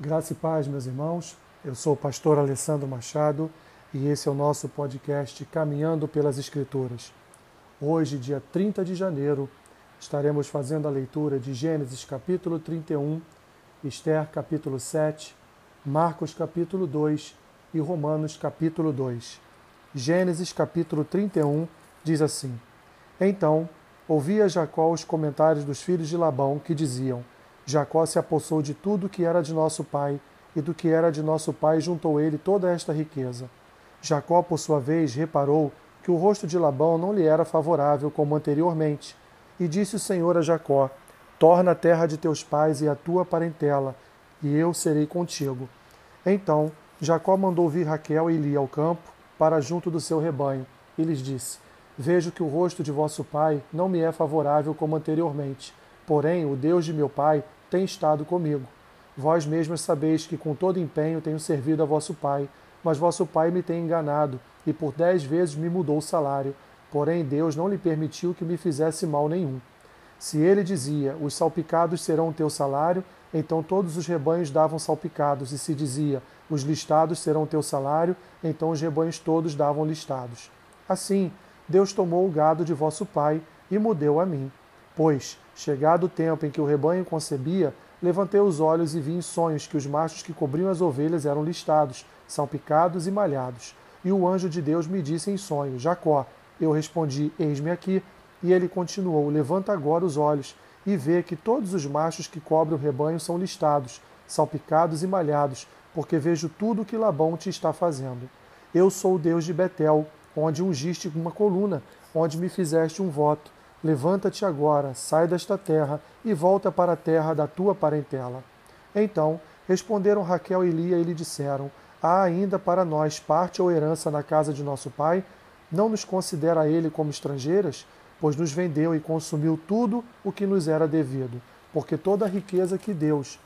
Graça e paz, meus irmãos. Eu sou o pastor Alessandro Machado e esse é o nosso podcast Caminhando pelas Escrituras. Hoje, dia 30 de janeiro, estaremos fazendo a leitura de Gênesis capítulo 31, Esther capítulo 7, Marcos capítulo 2 e Romanos capítulo 2. Gênesis capítulo 31 diz assim: Então ouvia Jacó os comentários dos filhos de Labão que diziam: Jacó se apossou de tudo que era de nosso pai, e do que era de nosso pai juntou ele toda esta riqueza. Jacó, por sua vez, reparou que o rosto de Labão não lhe era favorável como anteriormente, e disse o Senhor a Jacó: Torna a terra de teus pais e a tua parentela, e eu serei contigo. Então Jacó mandou vir Raquel e Lia ao campo, para junto do seu rebanho, e lhes disse: Vejo que o rosto de vosso pai não me é favorável como anteriormente, porém o Deus de meu pai tem estado comigo. Vós mesmos sabeis que com todo empenho tenho servido a vosso pai, mas vosso pai me tem enganado, e por dez vezes me mudou o salário. Porém, Deus não lhe permitiu que me fizesse mal nenhum. Se ele dizia, os salpicados serão o teu salário, então todos os rebanhos davam salpicados, e se dizia, os listados serão o teu salário, então os rebanhos todos davam listados. Assim, Deus tomou o gado de vosso pai e mudeu a mim. Pois, chegado o tempo em que o rebanho concebia, levantei os olhos e vi em sonhos que os machos que cobriam as ovelhas eram listados, salpicados e malhados. E o anjo de Deus me disse em sonho: Jacó. Eu respondi: Eis-me aqui. E ele continuou: Levanta agora os olhos e vê que todos os machos que cobrem o rebanho são listados, salpicados e malhados, porque vejo tudo o que Labão te está fazendo. Eu sou o Deus de Betel, onde ungiste uma coluna, onde me fizeste um voto. Levanta-te agora, sai desta terra e volta para a terra da tua parentela. Então responderam Raquel e Lia e lhe disseram: Há ainda para nós parte ou herança na casa de nosso pai? Não nos considera ele como estrangeiras? Pois nos vendeu e consumiu tudo o que nos era devido, porque toda a riqueza que Deus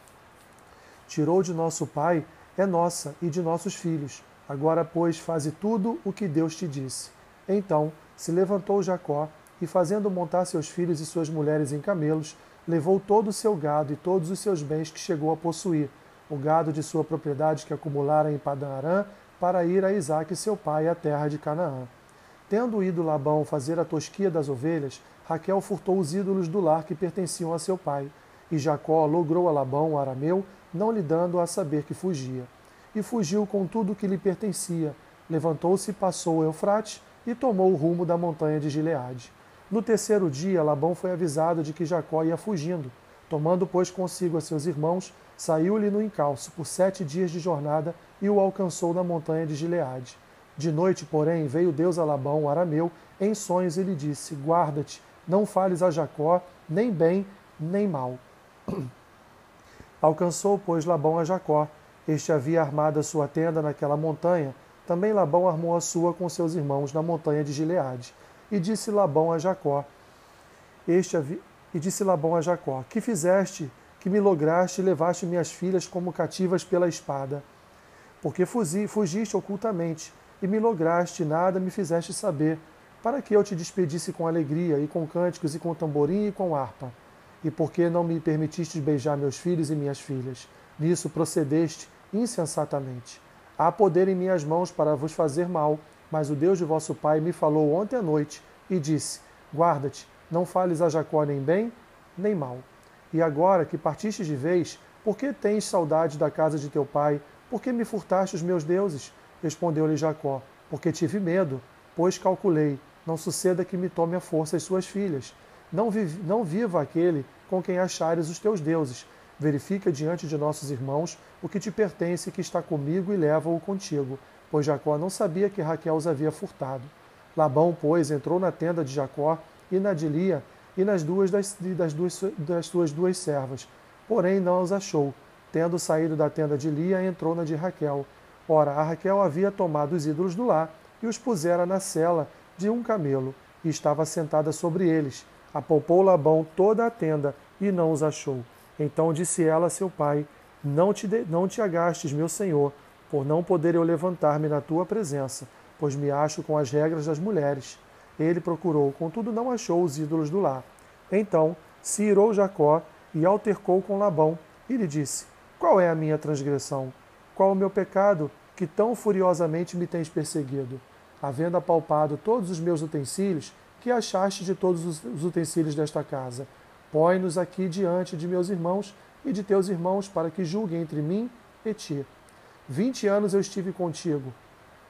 tirou de nosso pai é nossa e de nossos filhos. Agora, pois, faze tudo o que Deus te disse. Então se levantou Jacó e, fazendo montar seus filhos e suas mulheres em camelos, levou todo o seu gado e todos os seus bens que chegou a possuir, o gado de sua propriedade que acumulara em Padan para ir a Isaque seu pai à terra de Canaã. Tendo ido Labão fazer a tosquia das ovelhas, Raquel furtou os ídolos do lar que pertenciam a seu pai, e Jacó logrou a Labão, o arameu, não lhe dando a saber que fugia. E fugiu com tudo o que lhe pertencia. Levantou-se passou o Eufrate e tomou o rumo da montanha de Gileade. No terceiro dia, Labão foi avisado de que Jacó ia fugindo. Tomando, pois, consigo a seus irmãos, saiu-lhe no encalço por sete dias de jornada e o alcançou na montanha de Gileade. De noite, porém, veio Deus a Labão, arameu, em sonhos e lhe disse: Guarda-te, não fales a Jacó, nem bem, nem mal. Alcançou, pois, Labão a Jacó. Este havia armado a sua tenda naquela montanha. Também Labão armou a sua com seus irmãos na montanha de Gileade. E disse Labão a Jacó: Este. E disse Labão a Jacó: Que fizeste, que me lograste e levaste minhas filhas como cativas pela espada? Porque fugiste ocultamente e me lograste, nada me fizeste saber, para que eu te despedisse com alegria, e com cânticos, e com tamborim, e com harpa. E porque não me permitiste beijar meus filhos e minhas filhas? Nisso procedeste insensatamente. Há poder em minhas mãos para vos fazer mal, mas o Deus de vosso pai me falou ontem à noite e disse: Guarda-te, não fales a Jacó nem bem, nem mal. E agora que partiste de vez, por que tens saudade da casa de teu pai? Por que me furtaste os meus deuses? Respondeu-lhe Jacó: Porque tive medo, pois calculei, não suceda que me tome a força as suas filhas. Não, não viva aquele com quem achares os teus deuses. Verifica diante de nossos irmãos o que te pertence que está comigo e leva-o contigo pois Jacó não sabia que Raquel os havia furtado. Labão, pois, entrou na tenda de Jacó e na de Lia e nas duas das, das, duas, das suas duas servas, porém não os achou. Tendo saído da tenda de Lia, entrou na de Raquel. Ora, a Raquel havia tomado os ídolos do lar e os pusera na cela de um camelo, e estava sentada sobre eles. Apalpou Labão toda a tenda e não os achou. Então disse ela a seu pai: Não te, de, não te agastes, meu senhor, por não poder eu levantar-me na tua presença, pois me acho com as regras das mulheres. Ele procurou, contudo não achou os ídolos do lar. Então se irou Jacó e altercou com Labão, e lhe disse: Qual é a minha transgressão? Qual o meu pecado que tão furiosamente me tens perseguido? Havendo apalpado todos os meus utensílios, que achaste de todos os utensílios desta casa? Põe-nos aqui diante de meus irmãos e de teus irmãos, para que julguem entre mim e ti. Vinte anos eu estive contigo.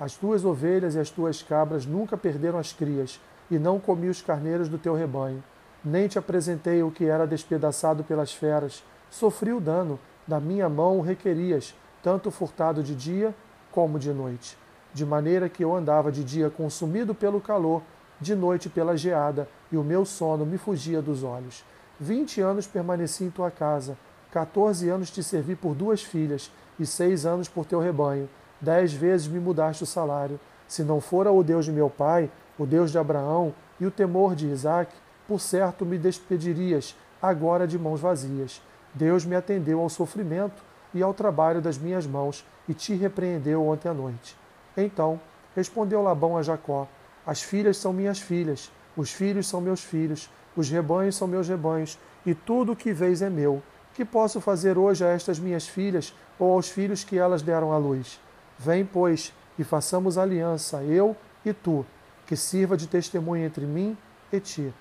As tuas ovelhas e as tuas cabras nunca perderam as crias, e não comi os carneiros do teu rebanho. Nem te apresentei o que era despedaçado pelas feras. Sofri o dano, da minha mão o requerias, tanto furtado de dia como de noite. De maneira que eu andava de dia consumido pelo calor, de noite pela geada, e o meu sono me fugia dos olhos. Vinte anos permaneci em tua casa, quatorze anos te servi por duas filhas, e seis anos por teu rebanho. Dez vezes me mudaste o salário. Se não fora o Deus de meu pai, o Deus de Abraão e o temor de Isaque, por certo me despedirias agora de mãos vazias. Deus me atendeu ao sofrimento e ao trabalho das minhas mãos e te repreendeu ontem à noite. Então respondeu Labão a Jacó: As filhas são minhas filhas, os filhos são meus filhos, os rebanhos são meus rebanhos, e tudo o que vês é meu. Que posso fazer hoje a estas minhas filhas ou aos filhos que elas deram à luz? Vem, pois, e façamos aliança, eu e tu, que sirva de testemunha entre mim e ti.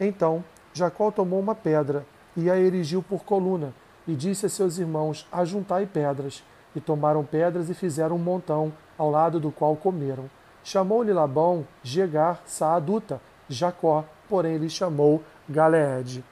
Então Jacó tomou uma pedra e a erigiu por coluna, e disse a seus irmãos: Ajuntai pedras. E tomaram pedras e fizeram um montão, ao lado do qual comeram. Chamou-lhe Labão Jegar Saaduta, Jacó, porém lhe chamou Galeede.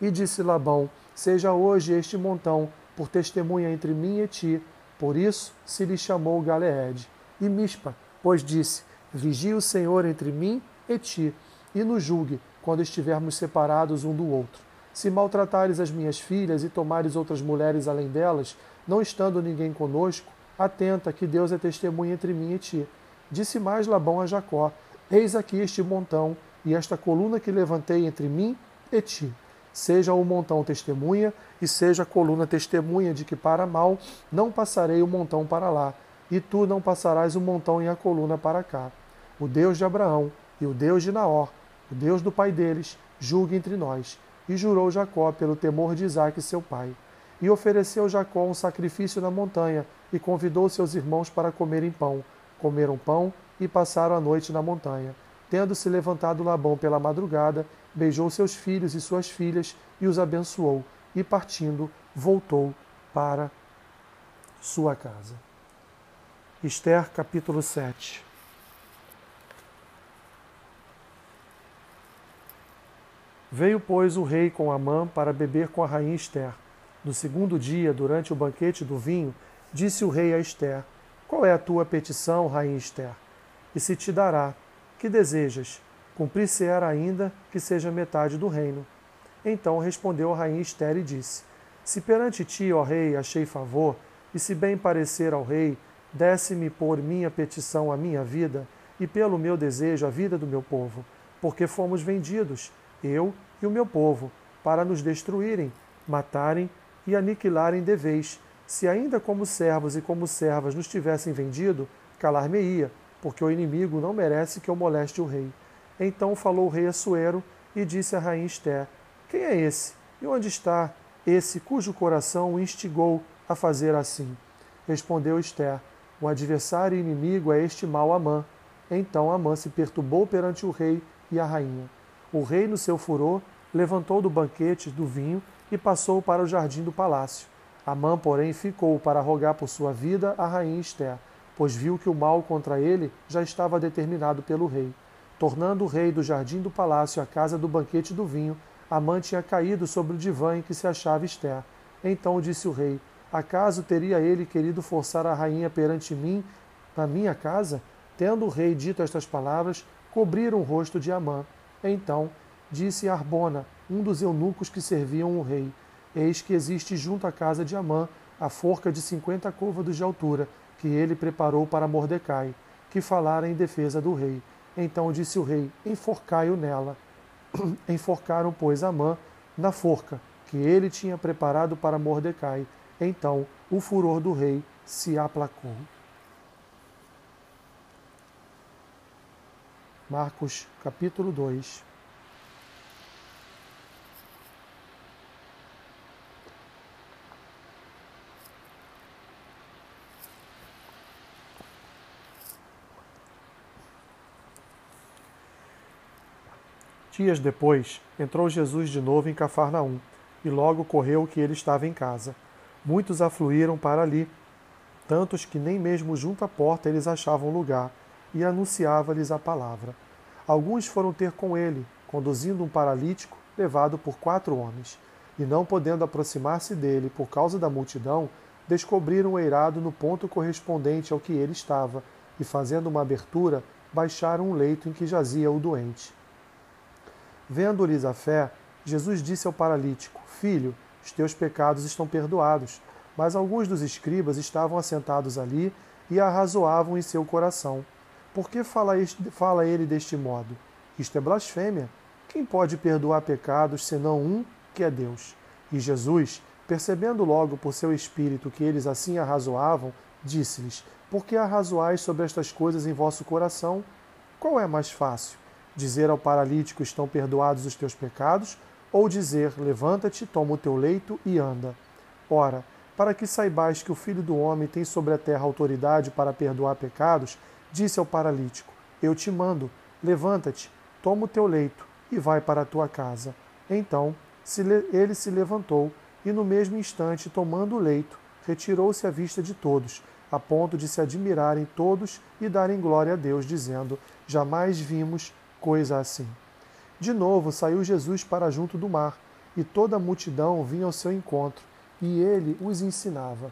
E disse Labão: Seja hoje este montão por testemunha entre mim e ti. Por isso se lhe chamou Galeede. E Mispa, pois disse: Vigie o Senhor entre mim e ti, e nos julgue quando estivermos separados um do outro. Se maltratares as minhas filhas e tomares outras mulheres além delas, não estando ninguém conosco, atenta que Deus é testemunha entre mim e ti. Disse mais Labão a Jacó: Eis aqui este montão e esta coluna que levantei entre mim e ti seja o montão testemunha e seja a coluna testemunha de que para mal não passarei o montão para lá, e tu não passarás o montão e a coluna para cá. O Deus de Abraão e o Deus de Naor, o Deus do pai deles, julgue entre nós. E jurou Jacó pelo temor de Isaque seu pai. E ofereceu Jacó um sacrifício na montanha, e convidou seus irmãos para comerem pão. Comeram pão e passaram a noite na montanha. Tendo-se levantado Labão pela madrugada, beijou seus filhos e suas filhas e os abençoou, e partindo, voltou para sua casa. Esther capítulo 7 Veio, pois, o rei com Amã para beber com a rainha Esther. No segundo dia, durante o banquete do vinho, disse o rei a Esther: Qual é a tua petição, rainha Esther? E se te dará. Que desejas? Cumprir-se-era ainda que seja metade do reino. Então respondeu a rainha Esther e disse: Se perante ti, ó rei, achei favor, e se bem parecer ao rei, desce-me por minha petição a minha vida, e pelo meu desejo a vida do meu povo, porque fomos vendidos, eu e o meu povo, para nos destruírem, matarem e aniquilarem de vez. Se ainda como servos e como servas nos tivessem vendido, calar-me-ia, porque o inimigo não merece que eu moleste o rei. Então falou o rei Assuero e disse à rainha Esther: Quem é esse? E onde está esse cujo coração o instigou a fazer assim? Respondeu Esther: O adversário e inimigo é este mau Amã. Então Amã se perturbou perante o rei e a rainha. O rei, no seu furor, levantou do banquete do vinho e passou para o jardim do palácio. Amã, porém, ficou para rogar por sua vida a rainha Esther, pois viu que o mal contra ele já estava determinado pelo rei. Tornando o rei do jardim do palácio à casa do banquete do vinho, Amã tinha caído sobre o divã em que se achava Esther. Então disse o rei: Acaso teria ele querido forçar a rainha perante mim, na minha casa? Tendo o rei dito estas palavras, cobriram o rosto de Amã. Então disse Arbona, um dos eunucos que serviam o rei: Eis que existe junto à casa de Amã a forca de cinquenta côvados de altura, que ele preparou para Mordecai, que falara em defesa do rei. Então disse o rei: Enforcai-o nela. Enforcaram, pois, Amã na forca que ele tinha preparado para Mordecai. Então o furor do rei se aplacou. Marcos capítulo 2 Dias depois, entrou Jesus de novo em Cafarnaum, e logo correu que ele estava em casa. Muitos afluíram para ali, tantos que nem mesmo junto à porta eles achavam lugar, e anunciava-lhes a palavra. Alguns foram ter com ele, conduzindo um paralítico levado por quatro homens, e não podendo aproximar-se dele por causa da multidão, descobriram o eirado no ponto correspondente ao que ele estava, e fazendo uma abertura, baixaram um leito em que jazia o doente. Vendo-lhes a fé, Jesus disse ao paralítico: Filho, os teus pecados estão perdoados. Mas alguns dos escribas estavam assentados ali e arrazoavam em seu coração. Por que fala, este, fala ele deste modo? Isto é blasfêmia. Quem pode perdoar pecados senão um, que é Deus? E Jesus, percebendo logo por seu espírito que eles assim arrazoavam, disse-lhes: Por que arrazoais sobre estas coisas em vosso coração? Qual é mais fácil? Dizer ao paralítico: Estão perdoados os teus pecados? Ou dizer: Levanta-te, toma o teu leito e anda? Ora, para que saibais que o Filho do Homem tem sobre a terra autoridade para perdoar pecados, disse ao paralítico: Eu te mando, levanta-te, toma o teu leito e vai para a tua casa. Então ele se levantou e, no mesmo instante, tomando o leito, retirou-se à vista de todos, a ponto de se admirarem todos e darem glória a Deus, dizendo: Jamais vimos coisa assim. De novo saiu Jesus para junto do mar, e toda a multidão vinha ao seu encontro e ele os ensinava.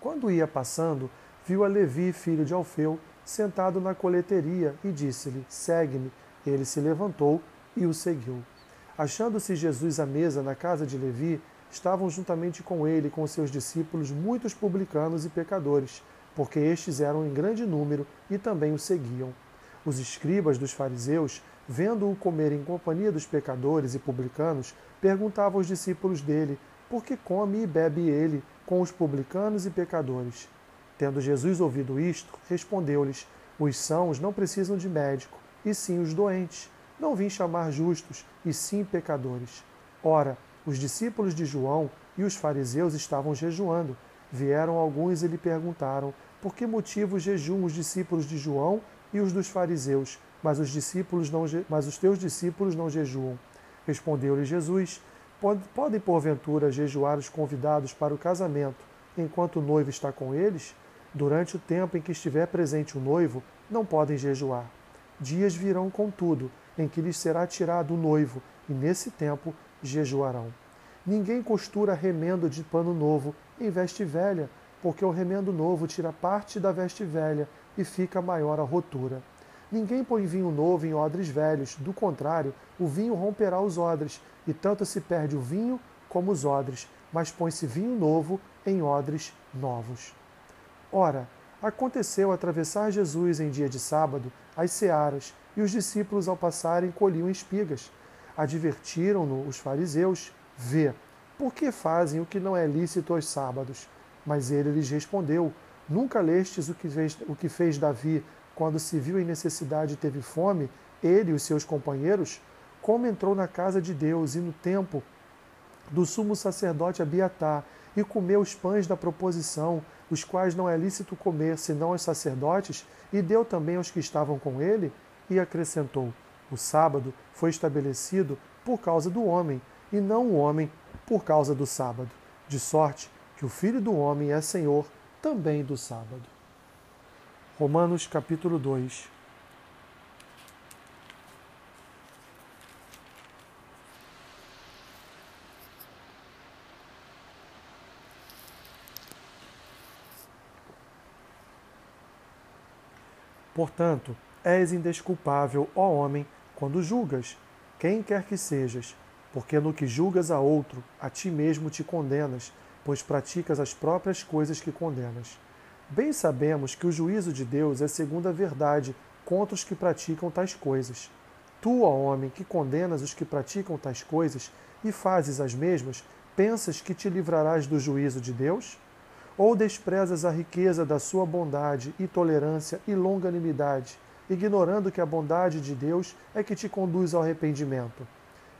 Quando ia passando, viu a Levi, filho de Alfeu, sentado na coleteria e disse-lhe: Segue-me. Ele se levantou e o seguiu. Achando-se Jesus à mesa na casa de Levi, estavam juntamente com ele e com seus discípulos muitos publicanos e pecadores, porque estes eram em grande número e também o seguiam. Os escribas dos fariseus, vendo-o comer em companhia dos pecadores e publicanos, perguntavam aos discípulos dele porque come e bebe ele com os publicanos e pecadores. Tendo Jesus ouvido isto, respondeu-lhes: Os sãos não precisam de médico, e sim os doentes. Não vim chamar justos, e sim pecadores. Ora, os discípulos de João e os fariseus estavam jejuando. Vieram alguns e lhe perguntaram: Por que motivo jejuam os discípulos de João e os dos fariseus, mas os discípulos não mas os teus discípulos não jejuam? Respondeu-lhe Jesus: Podem, porventura, jejuar os convidados para o casamento enquanto o noivo está com eles? Durante o tempo em que estiver presente o noivo, não podem jejuar. Dias virão, contudo, em que lhes será tirado o noivo, e nesse tempo jejuarão. Ninguém costura remendo de pano novo em veste velha, porque o remendo novo tira parte da veste velha e fica maior a rotura. Ninguém põe vinho novo em odres velhos, do contrário, o vinho romperá os odres, e tanto se perde o vinho como os odres, mas põe-se vinho novo em odres novos. Ora, aconteceu atravessar Jesus em dia de sábado as searas, e os discípulos, ao passarem, colhiam espigas. Advertiram-no os fariseus: Vê, por que fazem o que não é lícito aos sábados? Mas ele lhes respondeu: Nunca lestes o que fez, o que fez Davi quando se viu em necessidade e teve fome, ele e os seus companheiros, como entrou na casa de Deus e no templo do sumo sacerdote Abiatar e comeu os pães da proposição, os quais não é lícito comer senão aos sacerdotes, e deu também aos que estavam com ele, e acrescentou: O sábado foi estabelecido por causa do homem, e não o homem por causa do sábado, de sorte que o Filho do homem é Senhor também do sábado. Romanos capítulo 2. Portanto, és indesculpável, ó homem, quando julgas, quem quer que sejas, porque no que julgas a outro, a ti mesmo te condenas, pois praticas as próprias coisas que condenas. Bem sabemos que o juízo de Deus é segundo a verdade contra os que praticam tais coisas. Tu, ó homem, que condenas os que praticam tais coisas e fazes as mesmas, pensas que te livrarás do juízo de Deus? Ou desprezas a riqueza da sua bondade e tolerância e longanimidade, ignorando que a bondade de Deus é que te conduz ao arrependimento?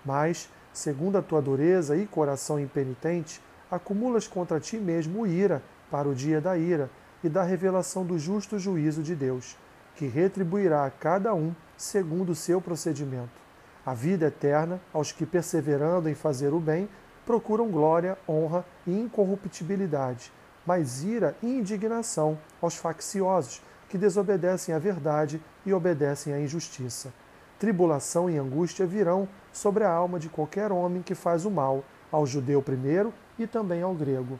Mas, segundo a tua dureza e coração impenitente, acumulas contra ti mesmo ira para o dia da ira e da revelação do justo juízo de Deus, que retribuirá a cada um segundo o seu procedimento. A vida eterna aos que, perseverando em fazer o bem, procuram glória, honra e incorruptibilidade, mas ira e indignação aos facciosos, que desobedecem à verdade e obedecem à injustiça. Tribulação e angústia virão sobre a alma de qualquer homem que faz o mal, ao judeu primeiro e também ao grego.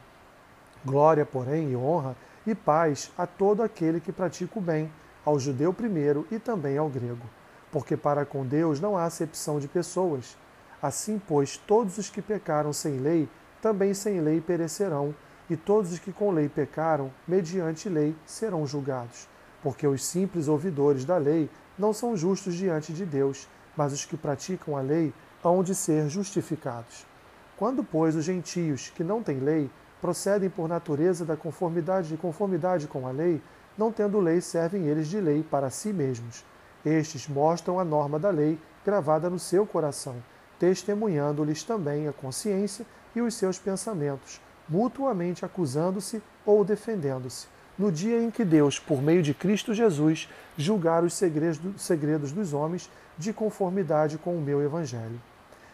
Glória, porém, e honra e paz a todo aquele que pratica o bem, ao judeu primeiro e também ao grego porque para com Deus não há acepção de pessoas. Assim, pois, todos os que pecaram sem lei, também sem lei perecerão, e todos os que com lei pecaram, mediante lei, serão julgados. Porque os simples ouvidores da lei não são justos diante de Deus, mas os que praticam a lei hão de ser justificados. Quando, pois, os gentios, que não têm lei, procedem por natureza da conformidade e conformidade com a lei, não tendo lei, servem eles de lei para si mesmos estes mostram a norma da lei gravada no seu coração, testemunhando-lhes também a consciência e os seus pensamentos, mutuamente acusando-se ou defendendo-se, no dia em que Deus, por meio de Cristo Jesus, julgar os segredos dos homens de conformidade com o meu Evangelho.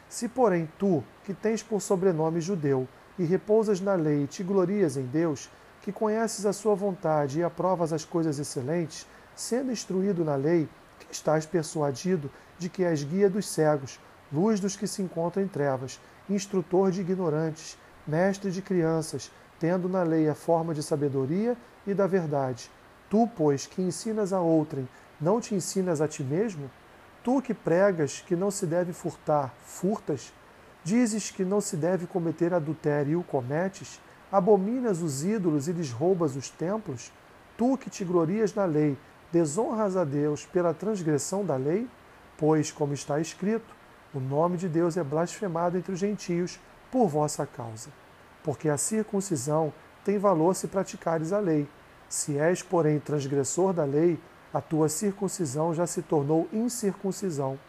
Se, porém, tu, que tens por sobrenome judeu, e repousas na lei e te glorias em Deus, que conheces a sua vontade e aprovas as coisas excelentes, sendo instruído na lei, estás persuadido de que és guia dos cegos, luz dos que se encontram em trevas, instrutor de ignorantes, mestre de crianças, tendo na lei a forma de sabedoria e da verdade. Tu, pois, que ensinas a outrem, não te ensinas a ti mesmo? Tu que pregas que não se deve furtar, furtas? Dizes que não se deve cometer adultério e o cometes? Abominas os ídolos e lhes roubas os templos? Tu que te glorias na lei, desonras a Deus pela transgressão da lei? Pois, como está escrito, o nome de Deus é blasfemado entre os gentios por vossa causa. Porque a circuncisão tem valor se praticares a lei. Se és, porém, transgressor da lei, a tua circuncisão já se tornou incircuncisão.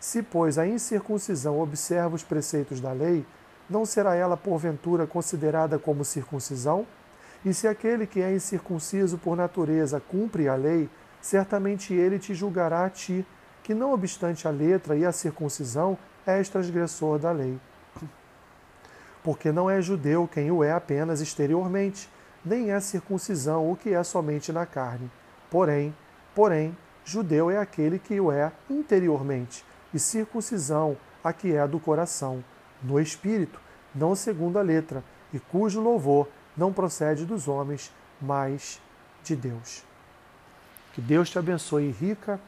Se, pois, a incircuncisão observa os preceitos da lei, não será ela, porventura, considerada como circuncisão? E se aquele que é incircunciso por natureza cumpre a lei, certamente ele te julgará a ti, que não obstante a letra e a circuncisão, és transgressor da lei. Porque não é judeu quem o é apenas exteriormente, nem é circuncisão o que é somente na carne. Porém, porém, judeu é aquele que o é interiormente, e circuncisão a que é do coração, no espírito, não segundo a letra, e cujo louvor não procede dos homens, mas de Deus. Que Deus te abençoe rica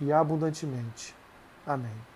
e abundantemente. Amém.